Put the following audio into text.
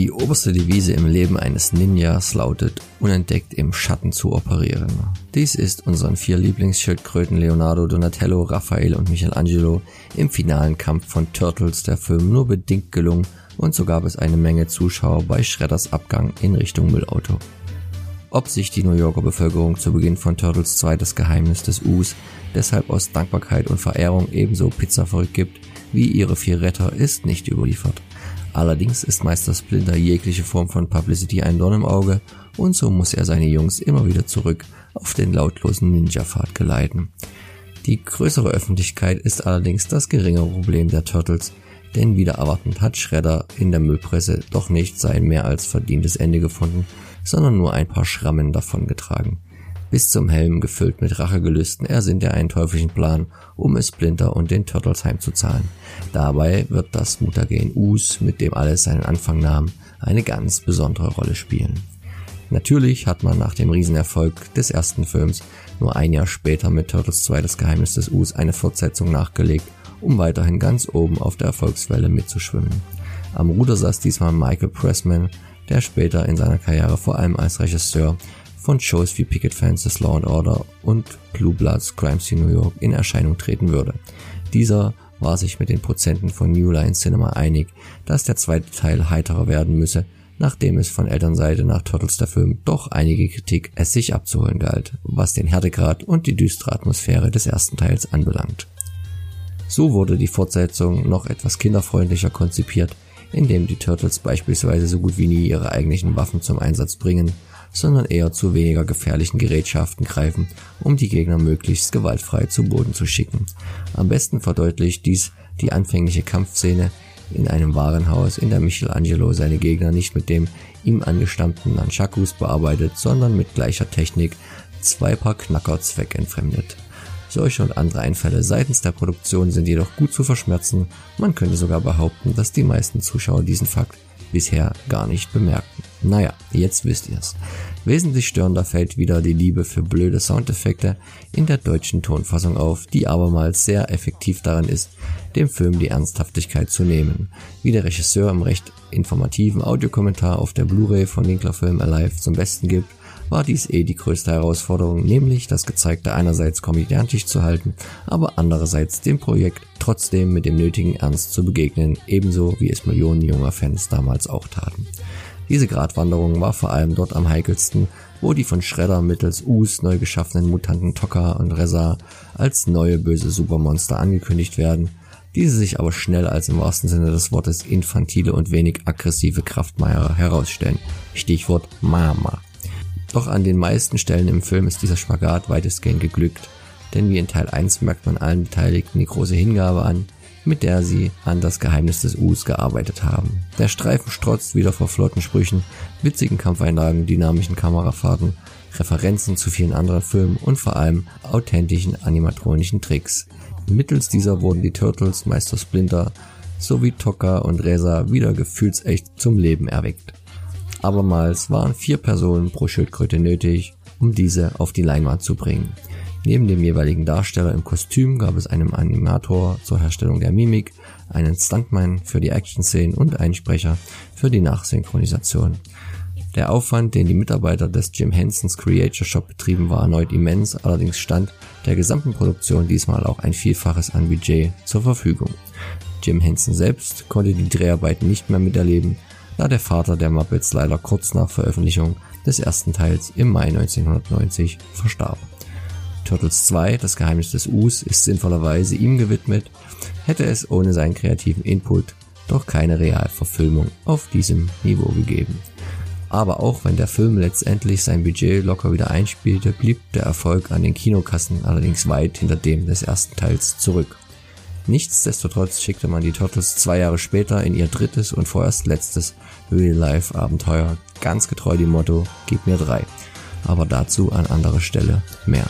Die oberste Devise im Leben eines Ninjas lautet, unentdeckt im Schatten zu operieren. Dies ist unseren vier Lieblingsschildkröten Leonardo, Donatello, Raphael und Michelangelo im finalen Kampf von Turtles der Film nur bedingt gelungen und so gab es eine Menge Zuschauer bei Shredders Abgang in Richtung Müllauto. Ob sich die New Yorker Bevölkerung zu Beginn von Turtles 2 das Geheimnis des Us deshalb aus Dankbarkeit und Verehrung ebenso Pizza verrückt gibt wie ihre vier Retter, ist nicht überliefert. Allerdings ist Meister Splinter jegliche Form von Publicity ein Dorn im Auge und so muss er seine Jungs immer wieder zurück auf den lautlosen Ninja-Pfad geleiten. Die größere Öffentlichkeit ist allerdings das geringere Problem der Turtles, denn wieder erwartend hat Shredder in der Müllpresse doch nicht sein mehr als verdientes Ende gefunden, sondern nur ein paar Schrammen davongetragen bis zum Helm gefüllt mit Rachegelüsten ersinnt er einen teuflischen Plan, um es Splinter und den Turtles heimzuzahlen. Dabei wird das Mutagen Us, mit dem alles seinen Anfang nahm, eine ganz besondere Rolle spielen. Natürlich hat man nach dem Riesenerfolg des ersten Films nur ein Jahr später mit Turtles 2 das Geheimnis des Us eine Fortsetzung nachgelegt, um weiterhin ganz oben auf der Erfolgswelle mitzuschwimmen. Am Ruder saß diesmal Michael Pressman, der später in seiner Karriere vor allem als Regisseur von Shows wie Picket Fences, Law and Order und Blue Bloods Crime Scene New York in Erscheinung treten würde. Dieser war sich mit den Prozenten von New Line Cinema einig, dass der zweite Teil heiterer werden müsse, nachdem es von Elternseite nach Turtles der Film doch einige Kritik es sich abzuholen galt, was den Härtegrad und die düstere Atmosphäre des ersten Teils anbelangt. So wurde die Fortsetzung noch etwas kinderfreundlicher konzipiert, indem die Turtles beispielsweise so gut wie nie ihre eigentlichen Waffen zum Einsatz bringen sondern eher zu weniger gefährlichen Gerätschaften greifen, um die Gegner möglichst gewaltfrei zu Boden zu schicken. Am besten verdeutlicht dies die anfängliche Kampfszene in einem Warenhaus, in der Michelangelo seine Gegner nicht mit dem ihm angestammten Nunchakus bearbeitet, sondern mit gleicher Technik zwei Paar Knacker zweckentfremdet. Solche und andere Einfälle seitens der Produktion sind jedoch gut zu verschmerzen, man könnte sogar behaupten, dass die meisten Zuschauer diesen Fakt bisher gar nicht bemerkten. Naja, jetzt wisst ihr's. Wesentlich störender fällt wieder die Liebe für blöde Soundeffekte in der deutschen Tonfassung auf, die abermals sehr effektiv daran ist, dem Film die Ernsthaftigkeit zu nehmen. Wie der Regisseur im recht informativen Audiokommentar auf der Blu-ray von Winkler Film Alive zum Besten gibt, war dies eh die größte Herausforderung, nämlich das Gezeigte einerseits komödiantisch zu halten, aber andererseits dem Projekt trotzdem mit dem nötigen Ernst zu begegnen, ebenso wie es Millionen junger Fans damals auch taten. Diese Gratwanderung war vor allem dort am heikelsten, wo die von Shredder mittels Us neu geschaffenen Mutanten Tokka und Reza als neue böse Supermonster angekündigt werden, diese sich aber schnell als im wahrsten Sinne des Wortes infantile und wenig aggressive Kraftmeier herausstellen. Stichwort Mama. Doch an den meisten Stellen im Film ist dieser Spagat weitestgehend geglückt, denn wie in Teil 1 merkt man allen Beteiligten die große Hingabe an, mit der sie an das Geheimnis des Us gearbeitet haben. Der Streifen strotzt wieder vor flotten Sprüchen, witzigen Kampfeinlagen, dynamischen Kamerafahrten, Referenzen zu vielen anderen Filmen und vor allem authentischen animatronischen Tricks. Mittels dieser wurden die Turtles, Meister Splinter sowie Tokka und Reza wieder gefühlsecht zum Leben erweckt. Abermals waren vier Personen pro Schildkröte nötig, um diese auf die Leinwand zu bringen. Neben dem jeweiligen Darsteller im Kostüm gab es einen Animator zur Herstellung der Mimik, einen Stuntman für die Action-Szenen und einen Sprecher für die Nachsynchronisation. Der Aufwand, den die Mitarbeiter des Jim Hensons Creator Shop betrieben, war erneut immens, allerdings stand der gesamten Produktion diesmal auch ein Vielfaches an Budget zur Verfügung. Jim Henson selbst konnte die Dreharbeiten nicht mehr miterleben, da der Vater der Muppets leider kurz nach Veröffentlichung des ersten Teils im Mai 1990 verstarb. Turtles 2, das Geheimnis des Us, ist sinnvollerweise ihm gewidmet, hätte es ohne seinen kreativen Input doch keine Realverfilmung auf diesem Niveau gegeben. Aber auch wenn der Film letztendlich sein Budget locker wieder einspielte, blieb der Erfolg an den Kinokassen allerdings weit hinter dem des ersten Teils zurück. Nichtsdestotrotz schickte man die Turtles zwei Jahre später in ihr drittes und vorerst letztes Real-Life-Abenteuer, ganz getreu dem Motto, gib mir drei. Aber dazu an anderer Stelle mehr.